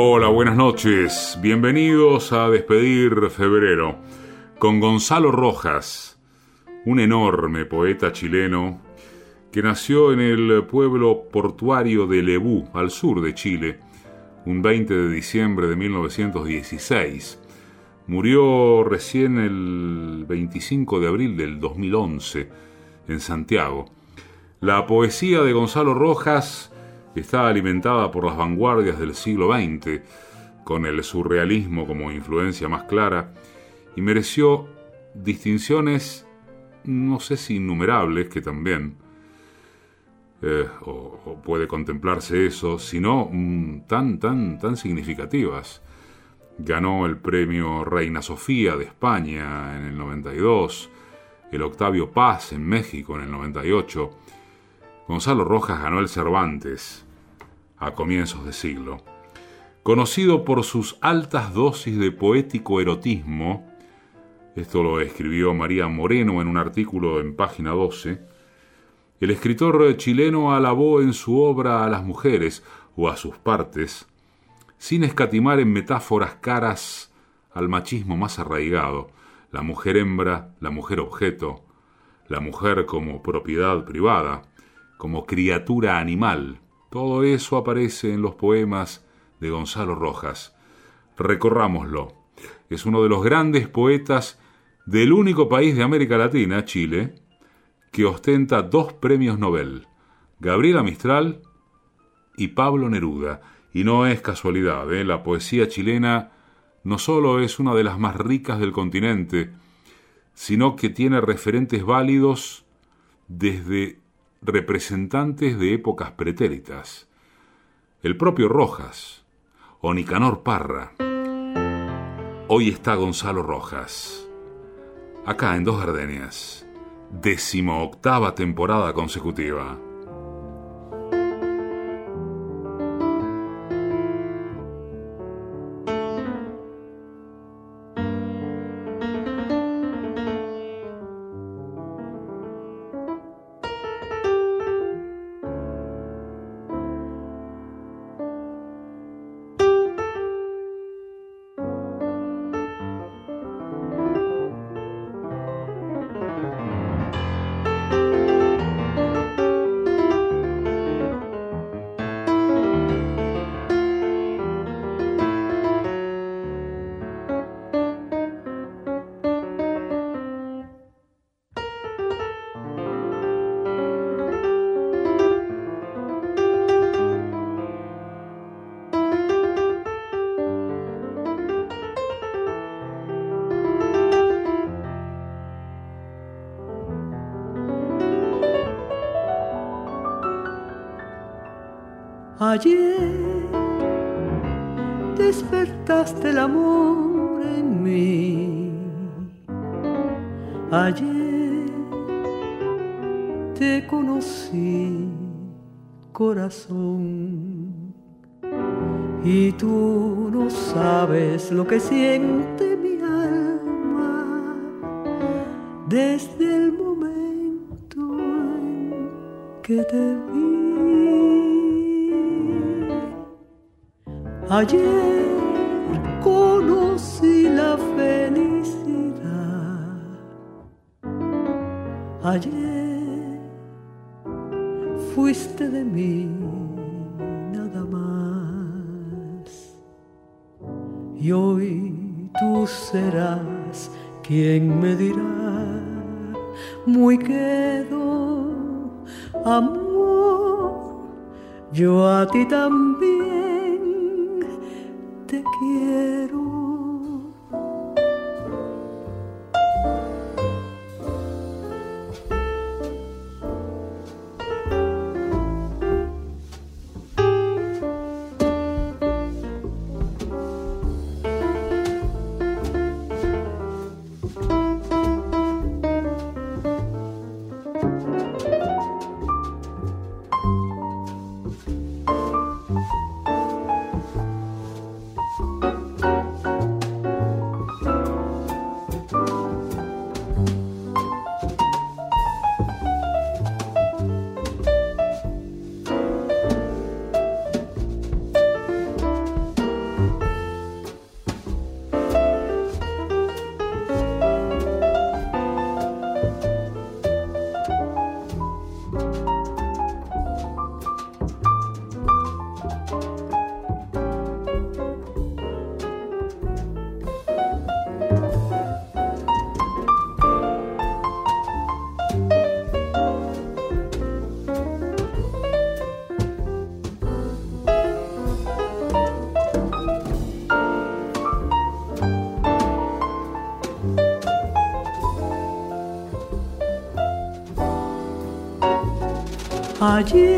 Hola, buenas noches. Bienvenidos a Despedir Febrero con Gonzalo Rojas, un enorme poeta chileno que nació en el pueblo portuario de Lebú, al sur de Chile, un 20 de diciembre de 1916. Murió recién el 25 de abril del 2011 en Santiago. La poesía de Gonzalo Rojas está alimentada por las vanguardias del siglo XX, con el surrealismo como influencia más clara, y mereció distinciones, no sé si innumerables, que también, eh, o, puede contemplarse eso, sino mm, tan, tan, tan significativas. Ganó el premio Reina Sofía de España en el 92, el Octavio Paz en México en el 98, Gonzalo Rojas ganó el Cervantes a comienzos de siglo. Conocido por sus altas dosis de poético erotismo, esto lo escribió María Moreno en un artículo en página 12, el escritor chileno alabó en su obra a las mujeres o a sus partes, sin escatimar en metáforas caras al machismo más arraigado, la mujer hembra, la mujer objeto, la mujer como propiedad privada, como criatura animal. Todo eso aparece en los poemas de Gonzalo Rojas. Recorrámoslo. Es uno de los grandes poetas del único país de América Latina, Chile, que ostenta dos premios Nobel, Gabriela Mistral y Pablo Neruda. Y no es casualidad, ¿eh? la poesía chilena no solo es una de las más ricas del continente, sino que tiene referentes válidos desde representantes de épocas pretéritas, el propio Rojas o Nicanor Parra. Hoy está Gonzalo Rojas, acá en Dos Gardenias, décimo octava temporada consecutiva. Ayer te conocí, corazón. Y tú no sabes lo que siente mi alma desde el momento en que te vi. Ayer conocí la felicidad. Ayer fuiste de mí nada más. Y hoy tú serás quien me dirá, muy quedo, amor, yo a ti también Ayer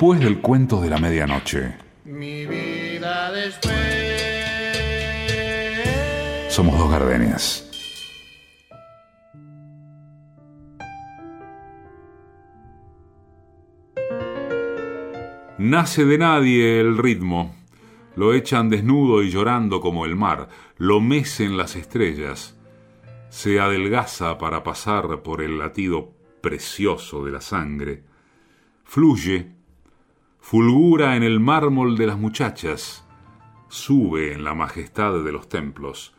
Después del cuento de la medianoche. Mi vida después. Somos dos gardenias. Nace de nadie el ritmo. Lo echan desnudo y llorando como el mar. Lo mecen las estrellas. Se adelgaza para pasar por el latido precioso de la sangre. Fluye fulgura en el mármol de las muchachas, sube en la majestad de los templos,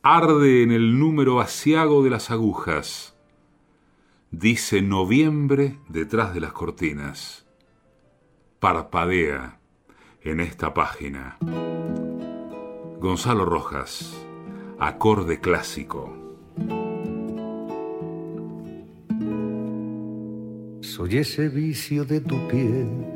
arde en el número asiago de las agujas, dice noviembre detrás de las cortinas, parpadea en esta página. Gonzalo Rojas, acorde clásico. Soy ese vicio de tu piel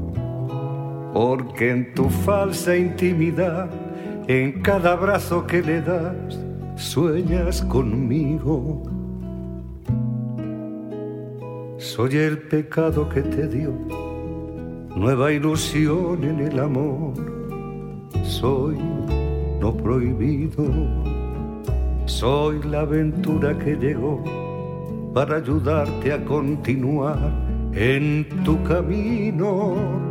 porque en tu falsa intimidad, en cada abrazo que le das, sueñas conmigo. Soy el pecado que te dio nueva ilusión en el amor. Soy lo prohibido, soy la aventura que llegó para ayudarte a continuar en tu camino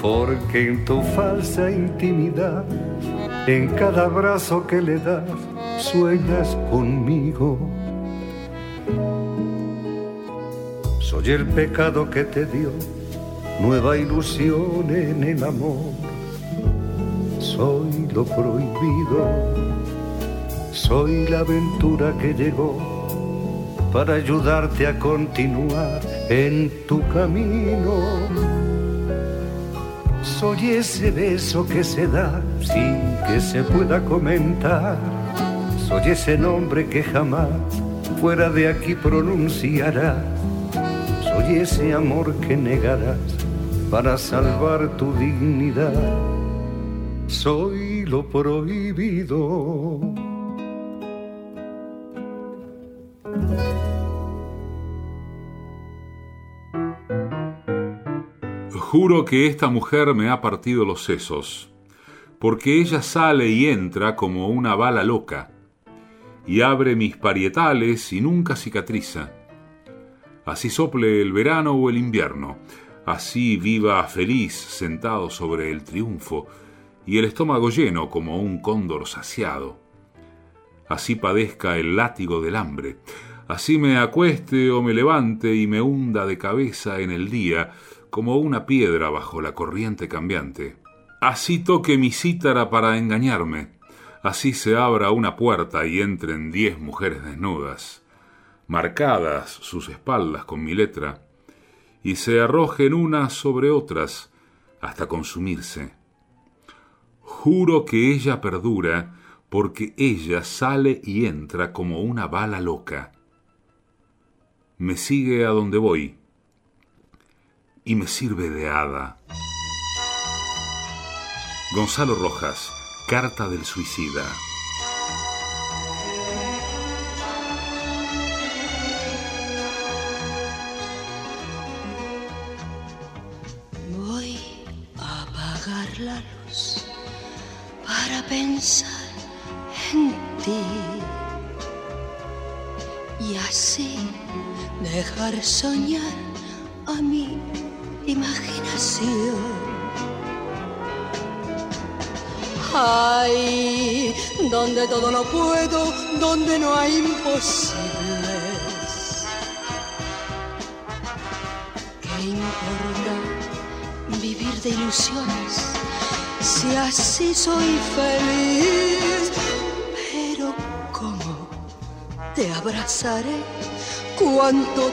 porque en tu falsa intimidad, en cada abrazo que le das, sueñas conmigo. Soy el pecado que te dio nueva ilusión en el amor. Soy lo prohibido, soy la aventura que llegó para ayudarte a continuar en tu camino. Soy ese beso que se da sin que se pueda comentar. Soy ese nombre que jamás fuera de aquí pronunciarás. Soy ese amor que negarás para salvar tu dignidad. Soy lo prohibido. Juro que esta mujer me ha partido los sesos, porque ella sale y entra como una bala loca, y abre mis parietales y nunca cicatriza. Así sople el verano o el invierno, así viva feliz sentado sobre el triunfo, y el estómago lleno como un cóndor saciado. Así padezca el látigo del hambre, así me acueste o me levante y me hunda de cabeza en el día, como una piedra bajo la corriente cambiante. Así toque mi cítara para engañarme, así se abra una puerta y entren diez mujeres desnudas, marcadas sus espaldas con mi letra, y se arrojen unas sobre otras hasta consumirse. Juro que ella perdura porque ella sale y entra como una bala loca. Me sigue a donde voy, y me sirve de hada. Gonzalo Rojas, Carta del Suicida. Voy a apagar la luz para pensar en ti y así dejar soñar imaginación. Ay, donde todo lo puedo, donde no hay imposibles. ¿Qué importa vivir de ilusiones si así soy feliz? Pero ¿cómo te abrazaré? ¿Cuánto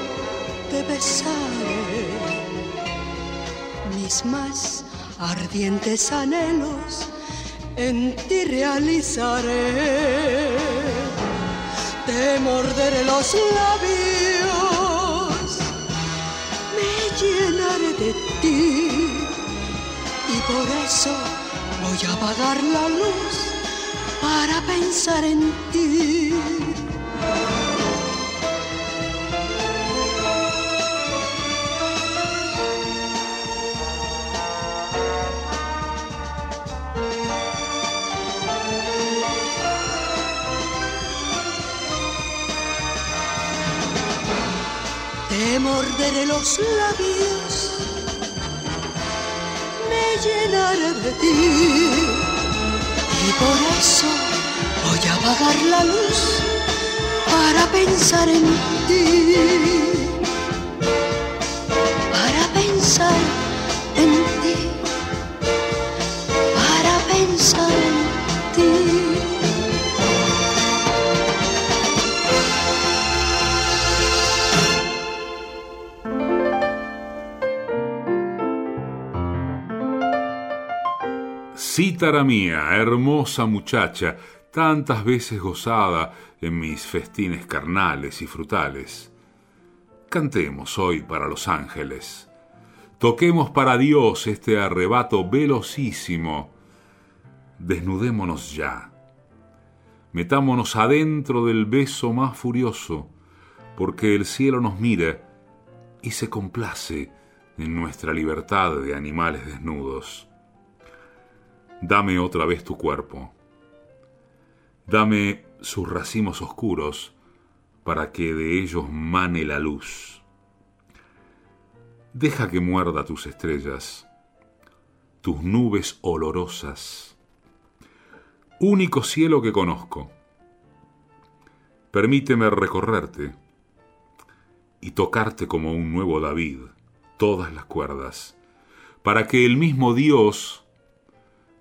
te besaré? Mis más ardientes anhelos en ti realizaré. Te morderé los labios, me llenaré de ti y por eso voy a apagar la luz para pensar en ti. Morderé los labios, me llenaré de ti. Y por eso voy a apagar la luz para pensar en ti, Cítara mía, hermosa muchacha, tantas veces gozada en mis festines carnales y frutales. Cantemos hoy para los ángeles. Toquemos para Dios este arrebato velocísimo. Desnudémonos ya. Metámonos adentro del beso más furioso, porque el cielo nos mira y se complace en nuestra libertad de animales desnudos. Dame otra vez tu cuerpo. Dame sus racimos oscuros para que de ellos mane la luz. Deja que muerda tus estrellas, tus nubes olorosas. Único cielo que conozco. Permíteme recorrerte y tocarte como un nuevo David todas las cuerdas, para que el mismo Dios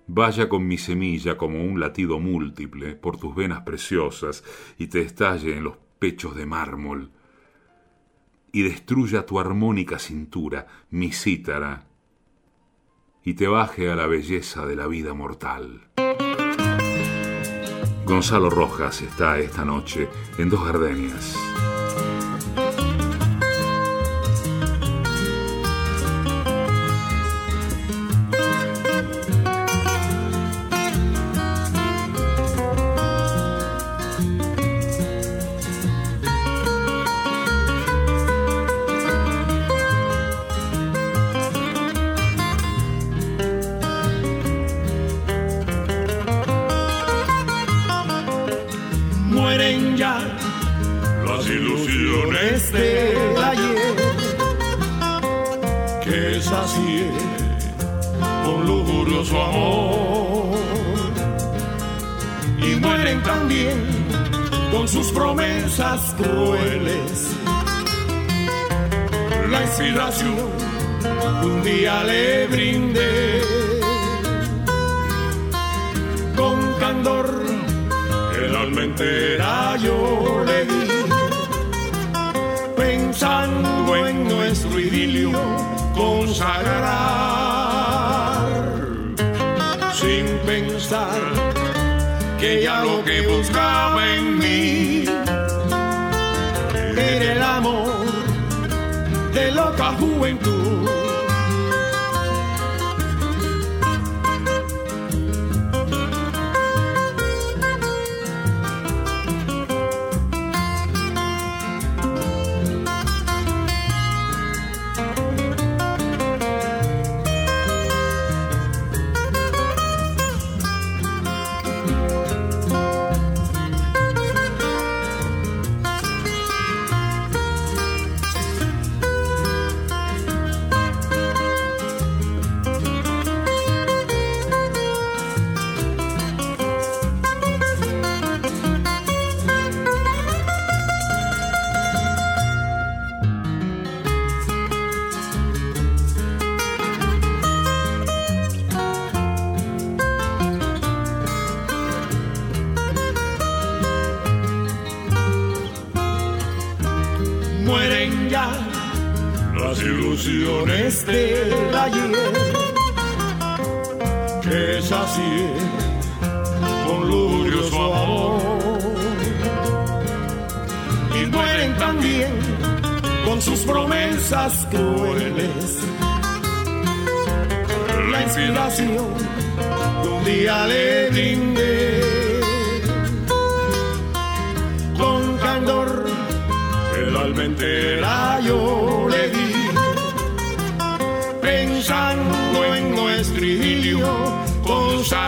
vaya con mi semilla como un latido múltiple por tus venas preciosas y te estalle en los pechos de mármol y destruya tu armónica cintura, mi cítara, y te baje a la belleza de la vida mortal. Gonzalo Rojas está esta noche en Dos Gardenias. carro em tu.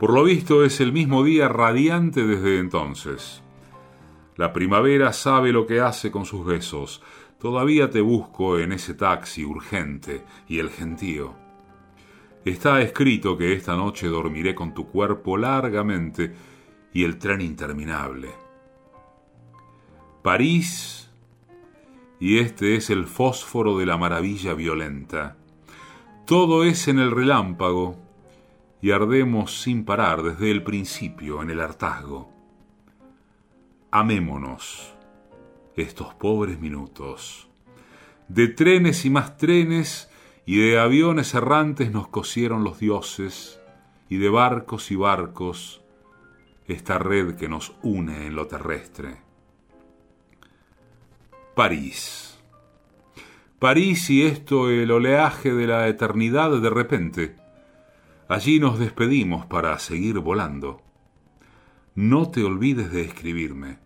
Por lo visto es el mismo día radiante desde entonces. La primavera sabe lo que hace con sus besos. Todavía te busco en ese taxi urgente y el gentío. Está escrito que esta noche dormiré con tu cuerpo largamente y el tren interminable. París y este es el fósforo de la maravilla violenta. Todo es en el relámpago y ardemos sin parar desde el principio en el hartazgo. Amémonos estos pobres minutos. De trenes y más trenes y de aviones errantes nos cosieron los dioses y de barcos y barcos esta red que nos une en lo terrestre. París. París y esto el oleaje de la eternidad de repente. Allí nos despedimos para seguir volando. No te olvides de escribirme.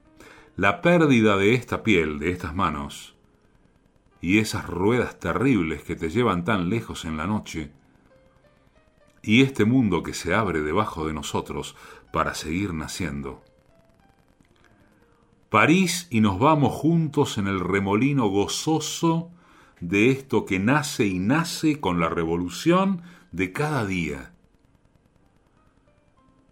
La pérdida de esta piel, de estas manos, y esas ruedas terribles que te llevan tan lejos en la noche, y este mundo que se abre debajo de nosotros para seguir naciendo. París y nos vamos juntos en el remolino gozoso de esto que nace y nace con la revolución de cada día.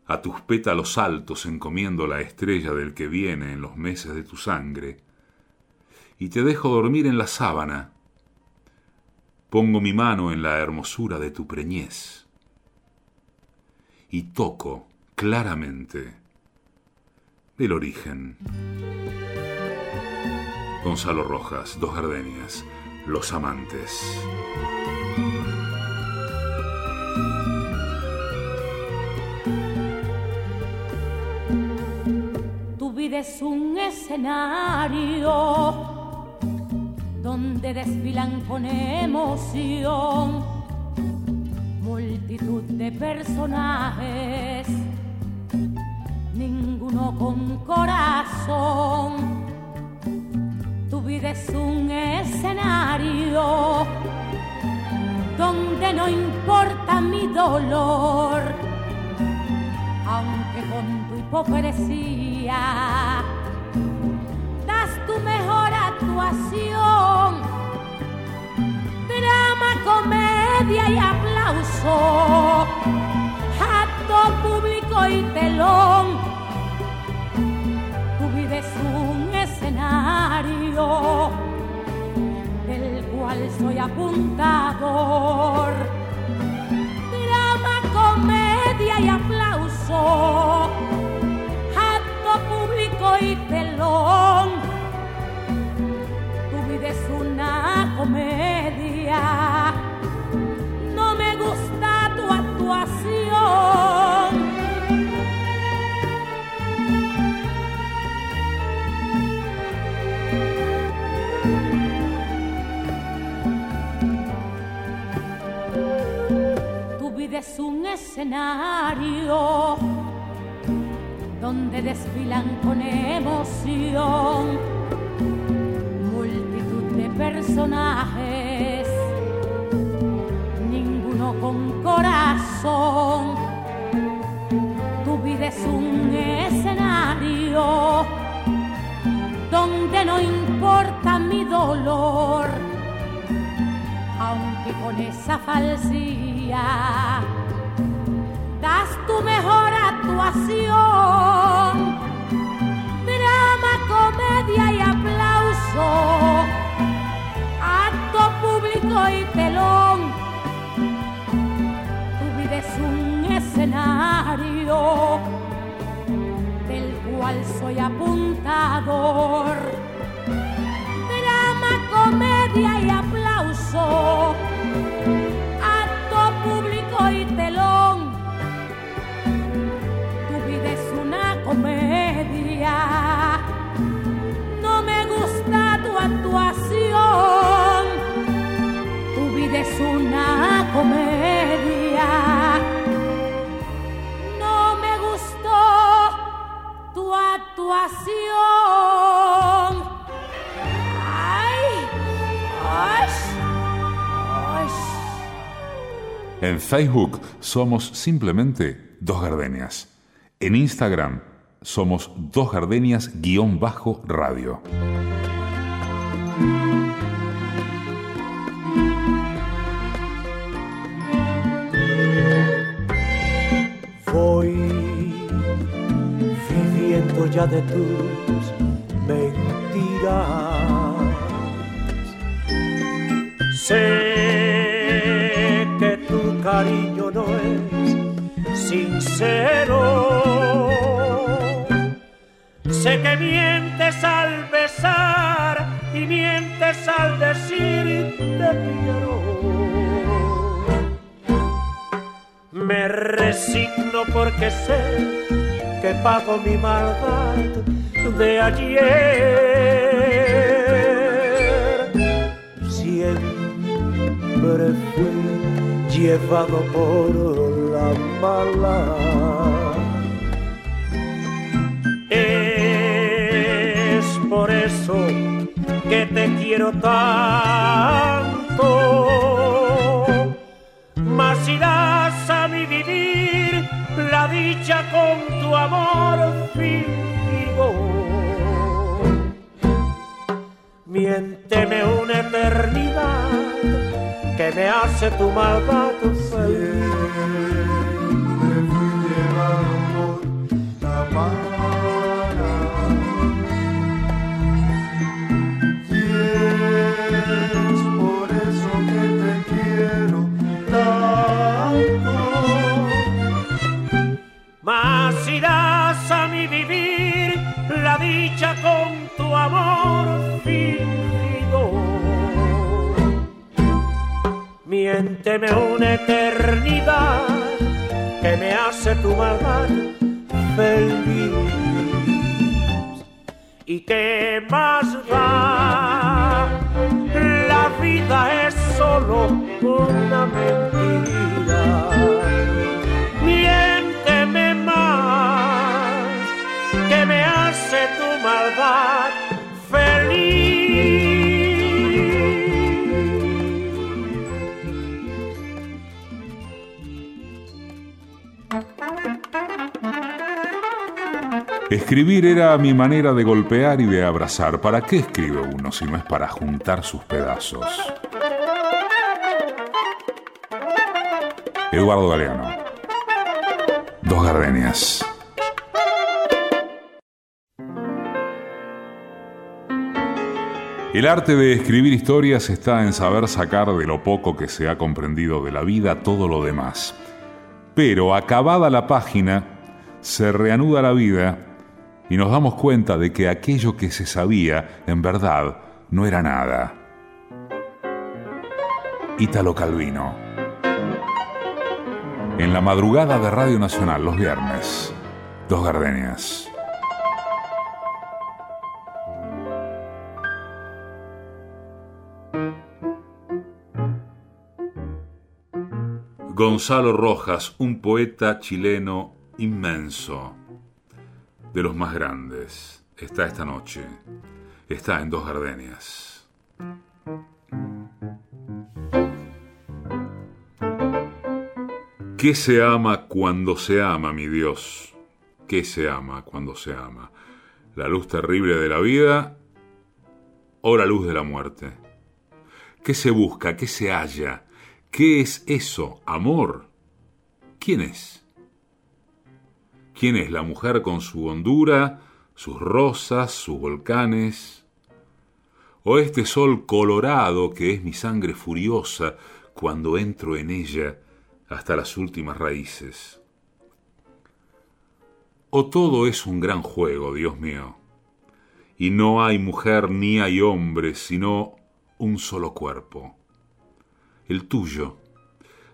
A tus pétalos altos encomiendo la estrella del que viene en los meses de tu sangre, y te dejo dormir en la sábana, pongo mi mano en la hermosura de tu preñez, y toco claramente el origen. Gonzalo Rojas, Dos Gardenias, Los Amantes. Es un escenario donde desfilan con emoción multitud de personajes, ninguno con corazón. Tu vida es un escenario donde no importa mi dolor, aunque con hipocresía das tu mejor actuación. Drama, comedia y aplauso, acto público y telón. Tu vida es un escenario del cual soy apuntador. Drama, comedia y aplauso, comedia, no me gusta tu actuación. es un escenario donde desfilan con emoción personajes, ninguno con corazón. Tu vida es un escenario donde no importa mi dolor aunque con esa falsía das tu mejor actuación. Drama, comedia y aplauso, escenario del cual soy apuntador. Drama, comedia y aplauso, En Facebook somos simplemente Dos Gardenias. En Instagram somos Dos Gardenias-radio. Voy viviendo ya de tus mentiras. Sincero. Sé que mientes al besar y mientes al decir te quiero. Me resigno porque sé que pago mi maldad de ayer. Siempre fui llevado por Es por eso que te quiero tanto. Mas irás a mi vivir la dicha con tu amor fingido. Miénteme una eternidad que me hace tu maldad Miénteme una eternidad que me hace tu maldad feliz. Escribir era mi manera de golpear y de abrazar. ¿Para qué escribe uno si no es para juntar sus pedazos? Eduardo Galeano. Dos gardenias. El arte de escribir historias está en saber sacar de lo poco que se ha comprendido de la vida todo lo demás. Pero acabada la página, se reanuda la vida y nos damos cuenta de que aquello que se sabía, en verdad, no era nada. Ítalo Calvino. En la madrugada de Radio Nacional, los viernes, Dos Gardenias. Gonzalo Rojas, un poeta chileno inmenso de los más grandes está esta noche. Está en Dos Gardenias. ¿Qué se ama cuando se ama, mi Dios? ¿Qué se ama cuando se ama? ¿La luz terrible de la vida o la luz de la muerte? ¿Qué se busca? ¿Qué se halla? ¿Qué es eso? ¿Amor? ¿Quién es? ¿Quién es la mujer con su hondura, sus rosas, sus volcanes? ¿O este sol colorado que es mi sangre furiosa cuando entro en ella hasta las últimas raíces? ¿O todo es un gran juego, Dios mío? Y no hay mujer ni hay hombre, sino un solo cuerpo, el tuyo,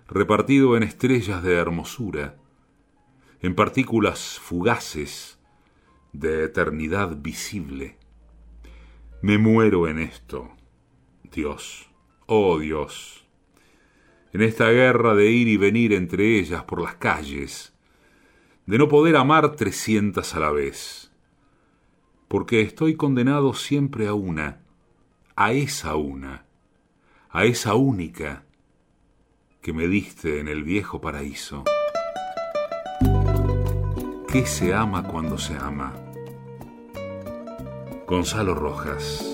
repartido en estrellas de hermosura, en partículas fugaces de eternidad visible. Me muero en esto, Dios, oh Dios, en esta guerra de ir y venir entre ellas por las calles, de no poder amar trescientas a la vez, porque estoy condenado siempre a una, a esa una, a esa única que me diste en el viejo paraíso. ¿Qué se ama cuando se ama? Gonzalo Rojas.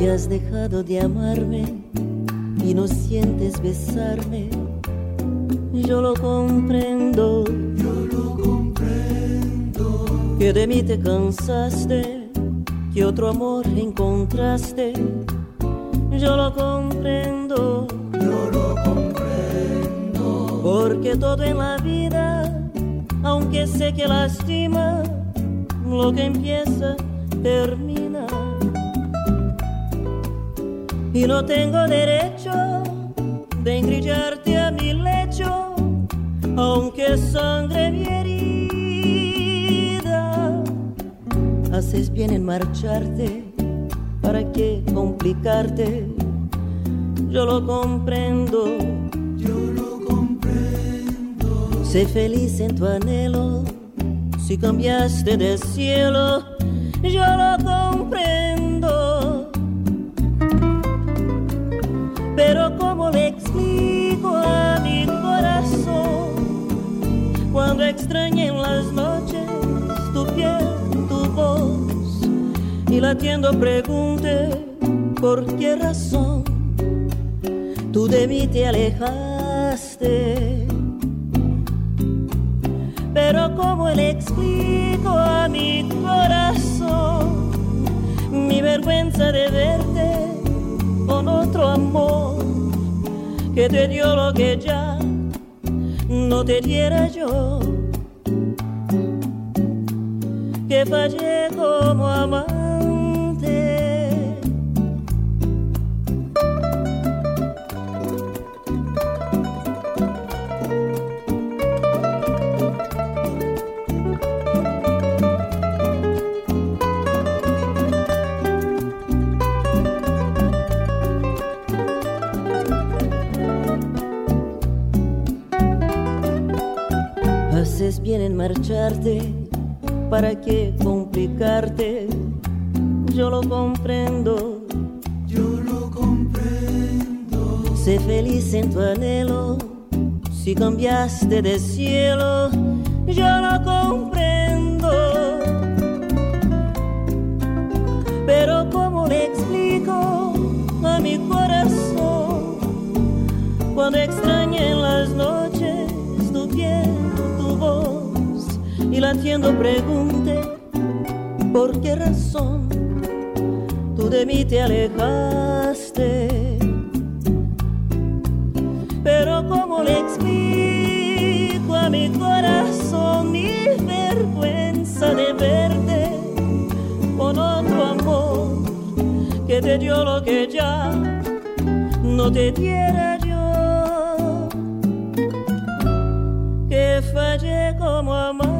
Ya has dejado de amarme y no sientes besarme. Yo lo comprendo que de mí te cansaste, que otro amor encontraste. Yo lo comprendo, yo lo comprendo. Porque todo en la vida, aunque sé que lastima, lo que empieza termina. Y no tengo derecho de engrillarte a mi lecho, aunque sangre mi haces bien en marcharte, ¿para qué complicarte? Yo lo comprendo, yo lo comprendo. Sé feliz en tu anhelo, si cambiaste de cielo, yo lo comprendo. Pero ¿cómo le y latiendo pregunte por qué razón tú de mí te alejaste. Pero como le explico a mi corazón mi vergüenza de verte con otro amor que te dio lo que ya no te diera yo que fallé como amante. ¿Para qué complicarte? Yo lo comprendo. Yo lo comprendo. Sé feliz en tu anhelo, si cambiaste de cielo, mí te alejaste? Pero ¿cómo le explico a mi corazón mi vergüenza de verte con otro amor que te dio lo que ya no te diera yo? Que fallé como amante.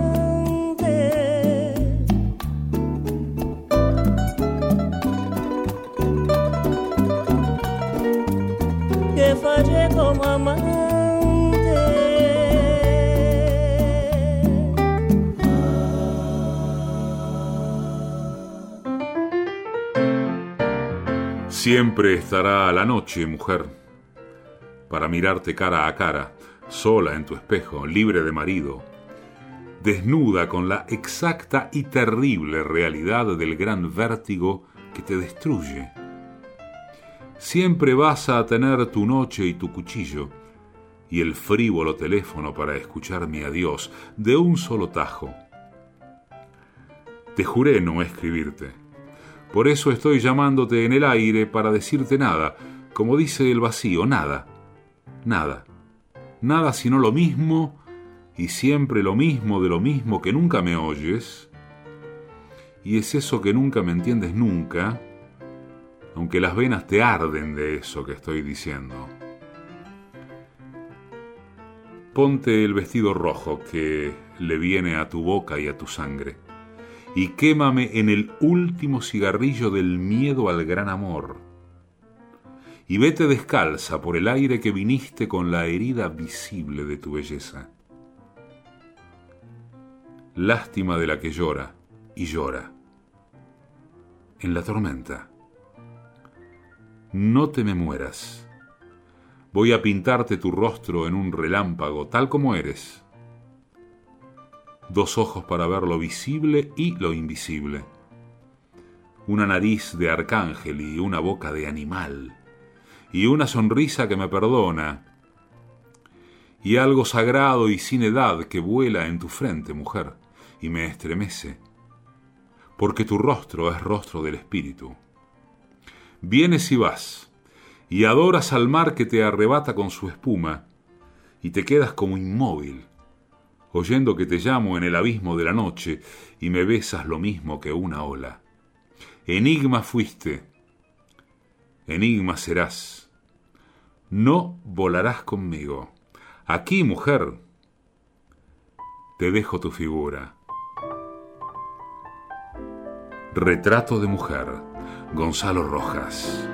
Siempre estará la noche, mujer, para mirarte cara a cara, sola en tu espejo, libre de marido, desnuda con la exacta y terrible realidad del gran vértigo que te destruye. Siempre vas a tener tu noche y tu cuchillo y el frívolo teléfono para escuchar mi adiós de un solo tajo. Te juré no escribirte. Por eso estoy llamándote en el aire para decirte nada, como dice el vacío, nada, nada, nada sino lo mismo y siempre lo mismo de lo mismo que nunca me oyes, y es eso que nunca me entiendes nunca, aunque las venas te arden de eso que estoy diciendo. Ponte el vestido rojo que le viene a tu boca y a tu sangre y quémame en el último cigarrillo del miedo al gran amor. Y vete descalza por el aire que viniste con la herida visible de tu belleza. Lástima de la que llora y llora. En la tormenta. No te me mueras. Voy a pintarte tu rostro en un relámpago, tal como eres. Dos ojos para ver lo visible y lo invisible, una nariz de arcángel y una boca de animal, y una sonrisa que me perdona, y algo sagrado y sin edad que vuela en tu frente, mujer, y me estremece, porque tu rostro es rostro del espíritu. Vienes y vas, y adoras al mar que te arrebata con su espuma, y te quedas como inmóvil, oyendo que te llamo en el abismo de la noche y me besas lo mismo que una ola. Enigma fuiste, enigma serás. No volarás conmigo. Aquí, mujer, te dejo tu figura. Retrato de mujer, Gonzalo Rojas.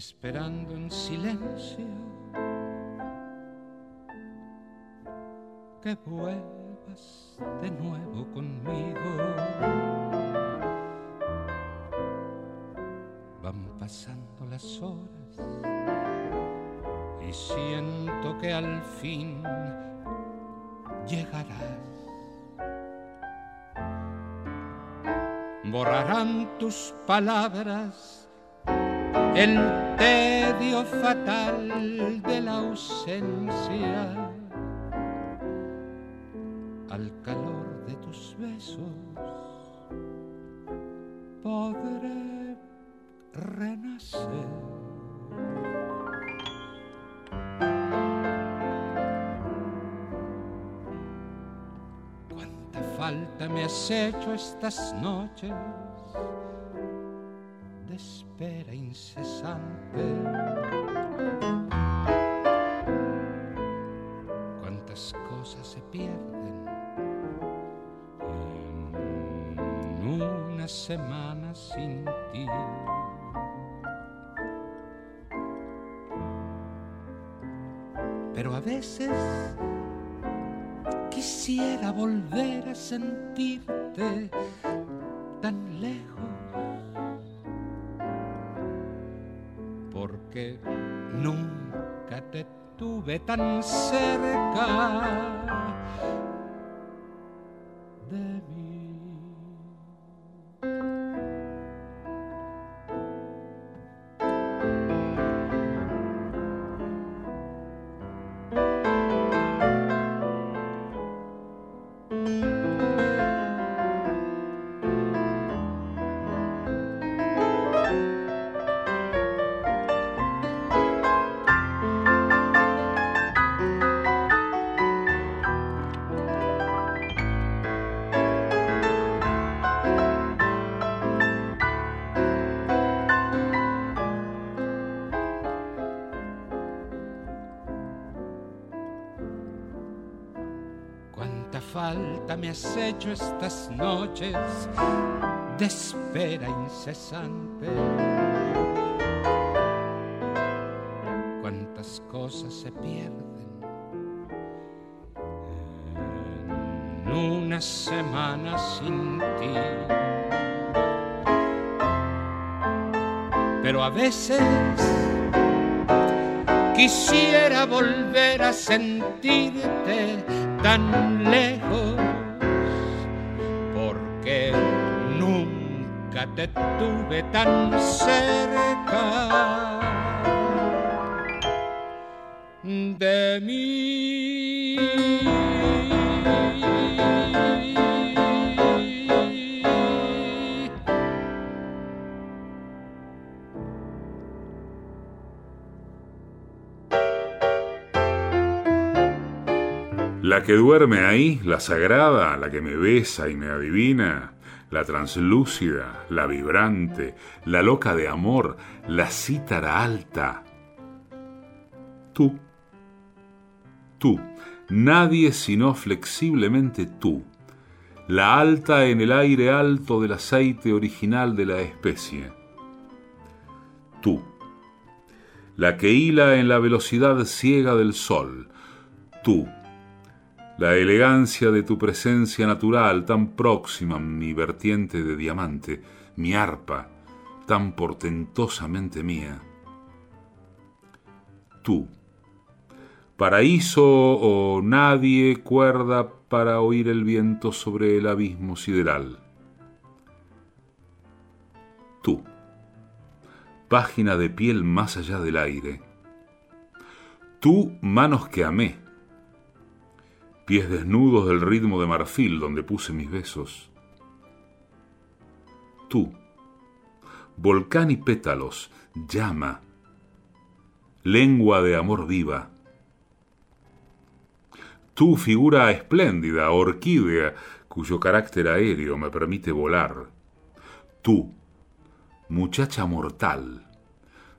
esperando en silencio que vuelvas de nuevo conmigo. Van pasando las horas y siento que al fin llegarás. Borrarán tus palabras el tedio fatal de la ausencia al calor de tus besos podré. Cuánta falta me has hecho estas noches de espera incesante. Cuántas cosas se pierden en una semana sin ti. A veces quisiera volver a sentirte tan lejos. Porque nunca te tuve tan cerca hecho estas noches de espera incesante. Cuántas cosas se pierden en una semana sin ti. Pero a veces quisiera volver a sentirte tan lejos tuve tan cerca. La que duerme ahí, la sagrada, la que me besa y me adivina, la translúcida, la vibrante, la loca de amor, la cítara alta. Tú, tú, nadie sino flexiblemente tú, la alta en el aire alto del aceite original de la especie. Tú, la que hila en la velocidad ciega del sol. Tú, la elegancia de tu presencia natural tan próxima, mi vertiente de diamante, mi arpa, tan portentosamente mía. Tú, paraíso o nadie cuerda para oír el viento sobre el abismo sideral. Tú, página de piel más allá del aire. Tú, manos que amé pies desnudos del ritmo de marfil donde puse mis besos. Tú, volcán y pétalos, llama, lengua de amor viva. Tú, figura espléndida, orquídea, cuyo carácter aéreo me permite volar. Tú, muchacha mortal,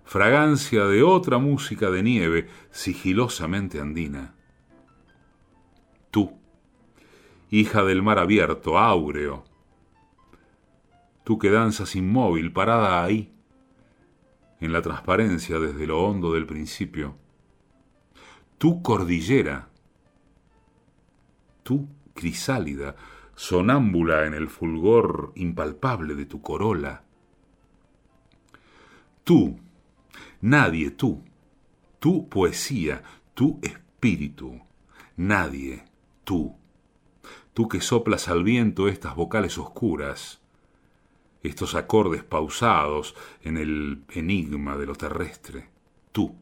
fragancia de otra música de nieve sigilosamente andina tú, hija del mar abierto, áureo, tú que danzas inmóvil, parada ahí, en la transparencia desde lo hondo del principio, tú cordillera, tú crisálida, sonámbula en el fulgor impalpable de tu corola, tú, nadie tú, tu poesía, tu espíritu, nadie tú, tú que soplas al viento estas vocales oscuras, estos acordes pausados en el enigma de lo terrestre, tú.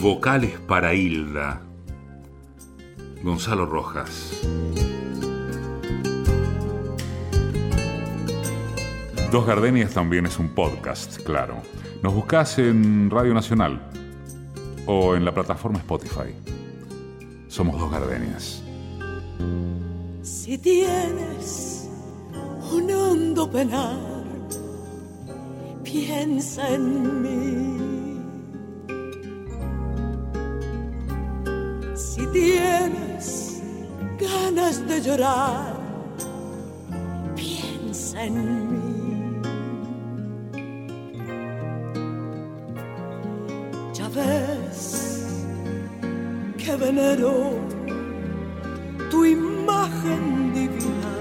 Vocales para Hilda, Gonzalo Rojas. Dos Gardenias también es un podcast, claro. Nos buscas en Radio Nacional o en la plataforma Spotify. Somos Dos Gardenias. Si tienes un hondo penar, piensa en mí. Si tienes ganas de llorar, piensa en mí. Venero tu imagen divina,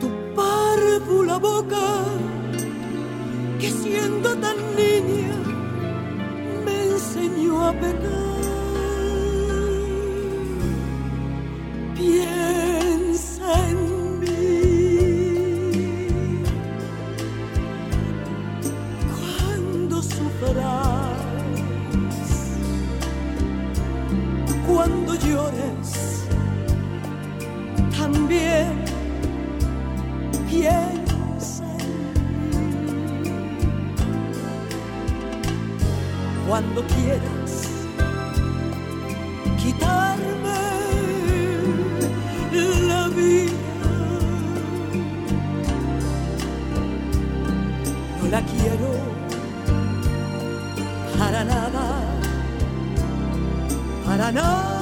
tu párvula boca que siendo tan niña me enseñó a pecar. También piensa en mí. Cuando quieras quitarme la vida, no la quiero para nada para nada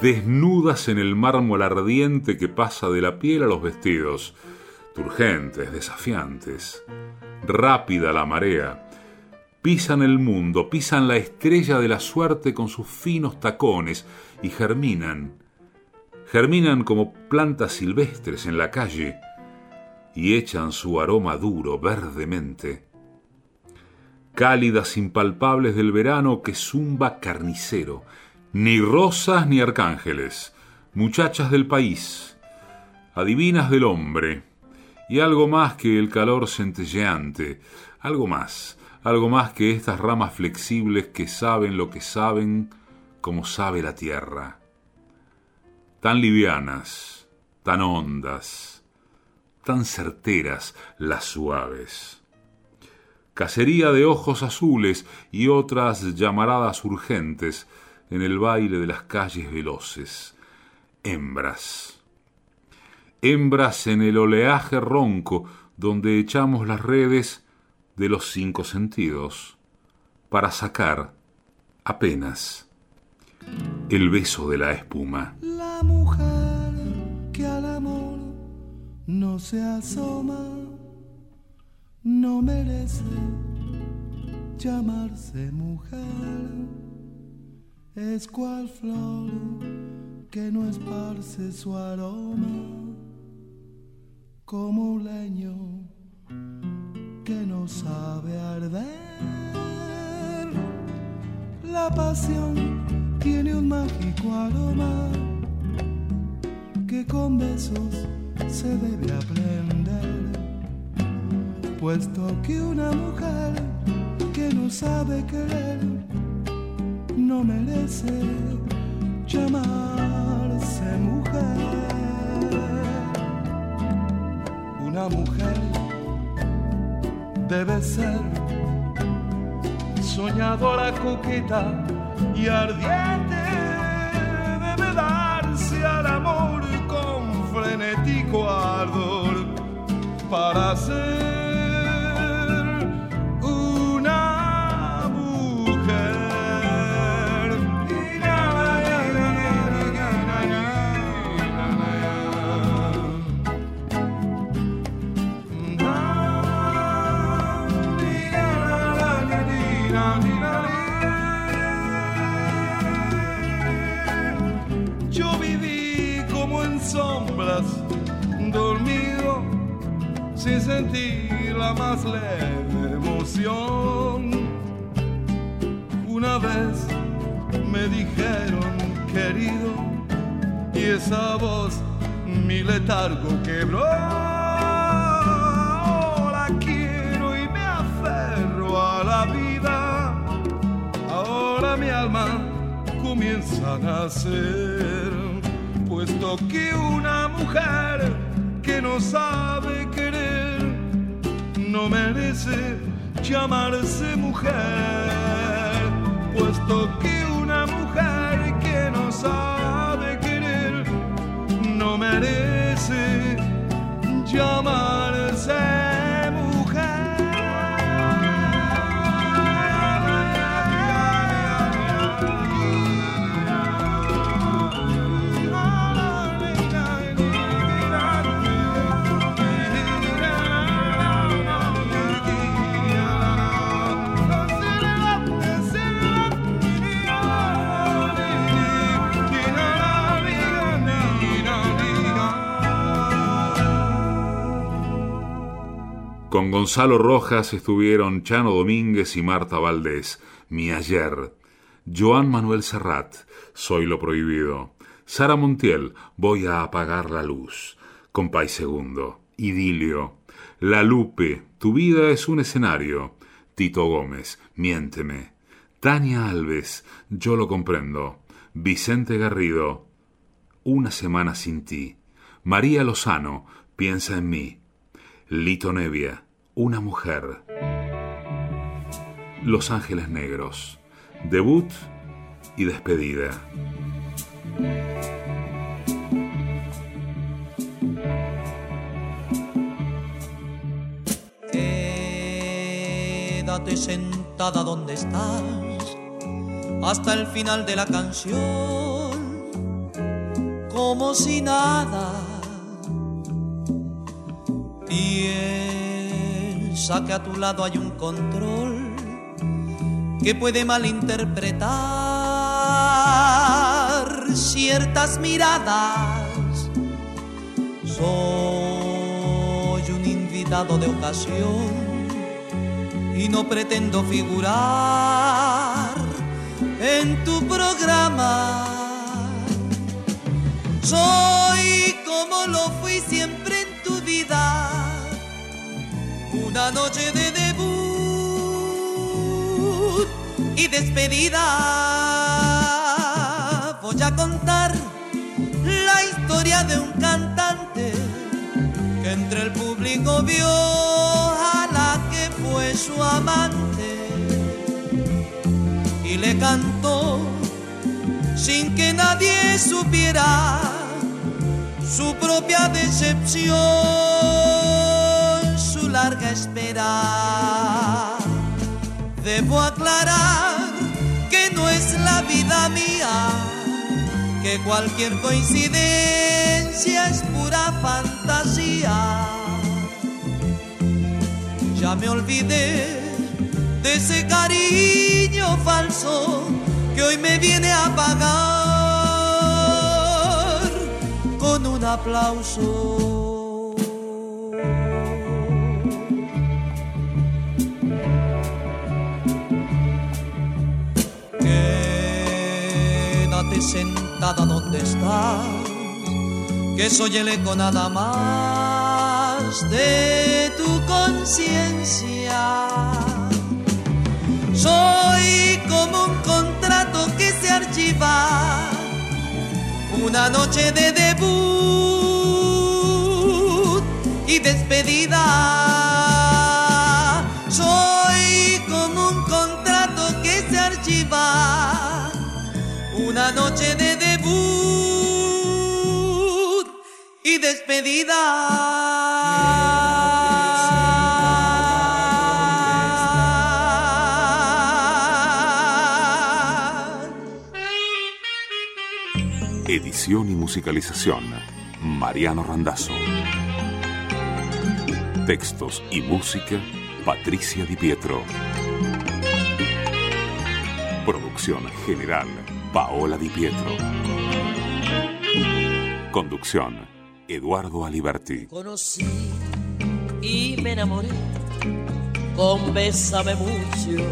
desnudas en el mármol ardiente que pasa de la piel a los vestidos, turgentes, desafiantes, rápida la marea, pisan el mundo, pisan la estrella de la suerte con sus finos tacones y germinan, germinan como plantas silvestres en la calle y echan su aroma duro verdemente cálidas impalpables del verano que zumba carnicero, ni rosas ni arcángeles, muchachas del país, adivinas del hombre, y algo más que el calor centelleante, algo más, algo más que estas ramas flexibles que saben lo que saben como sabe la tierra. Tan livianas, tan hondas, tan certeras las suaves. Cacería de ojos azules y otras llamaradas urgentes en el baile de las calles veloces. Hembras. Hembras en el oleaje ronco donde echamos las redes de los cinco sentidos para sacar apenas el beso de la espuma. La mujer que al amor no se asoma no merece llamarse mujer. Es cual flor que no esparce su aroma como un leño que no sabe arder. La pasión tiene un mágico aroma que con besos se debe aprender, puesto que una mujer que no sabe querer no merece llamarse mujer. Una mujer debe ser soñadora, coqueta y ardiente. Debe darse al amor con frenético ardor para ser sentir la más leve emoción. Una vez me dijeron, querido, y esa voz mi letargo quebró. La quiero y me aferro a la vida. Ahora mi alma comienza a nacer, puesto que una mujer que no sabe no merece llamarse mujer, puesto que una mujer que no sabe querer no merece llamarse Gonzalo Rojas estuvieron Chano Domínguez y Marta Valdés, Mi Ayer, Joan Manuel Serrat, Soy lo Prohibido, Sara Montiel, Voy a apagar la luz, Compay Segundo, Idilio, La Lupe, Tu vida es un escenario, Tito Gómez, Miénteme, Tania Alves, Yo lo comprendo, Vicente Garrido, Una semana sin ti, María Lozano, Piensa en mí, Lito Nevia, Una mujer. Los Ángeles Negros, debut y despedida. Quédate sentada donde estás hasta el final de la canción, como si nada. Piensa que a tu lado hay un control que puede malinterpretar ciertas miradas. Soy un invitado de ocasión y no pretendo figurar en tu programa. Soy como lo fui siempre una noche de debut y despedida. voy a contar la historia de un cantante que entre el público vio a la que fue su amante y le cantó sin que nadie supiera su propia decepción, larga. Debo aclarar que no es la vida mía, que cualquier coincidencia es pura fantasía. Ya me olvidé de ese cariño falso que hoy me viene a pagar con un aplauso. Sentada donde estás, que soy el eco nada más de tu conciencia. Soy como un contrato que se archiva, una noche de debut y despedida. Una noche de debut y despedida. Edición y musicalización, Mariano Randazzo. Textos y música, Patricia Di Pietro. Producción general, Paola Di Pietro. Conducción, Eduardo Aliberti. Conocí y me enamoré con Bésame mucho.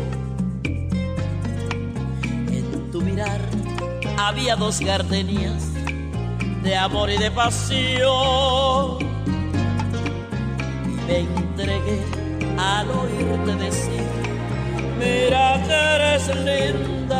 En tu mirar había dos gardenias de amor y de pasión. Y me entregué al oírte decir, mira que eres linda.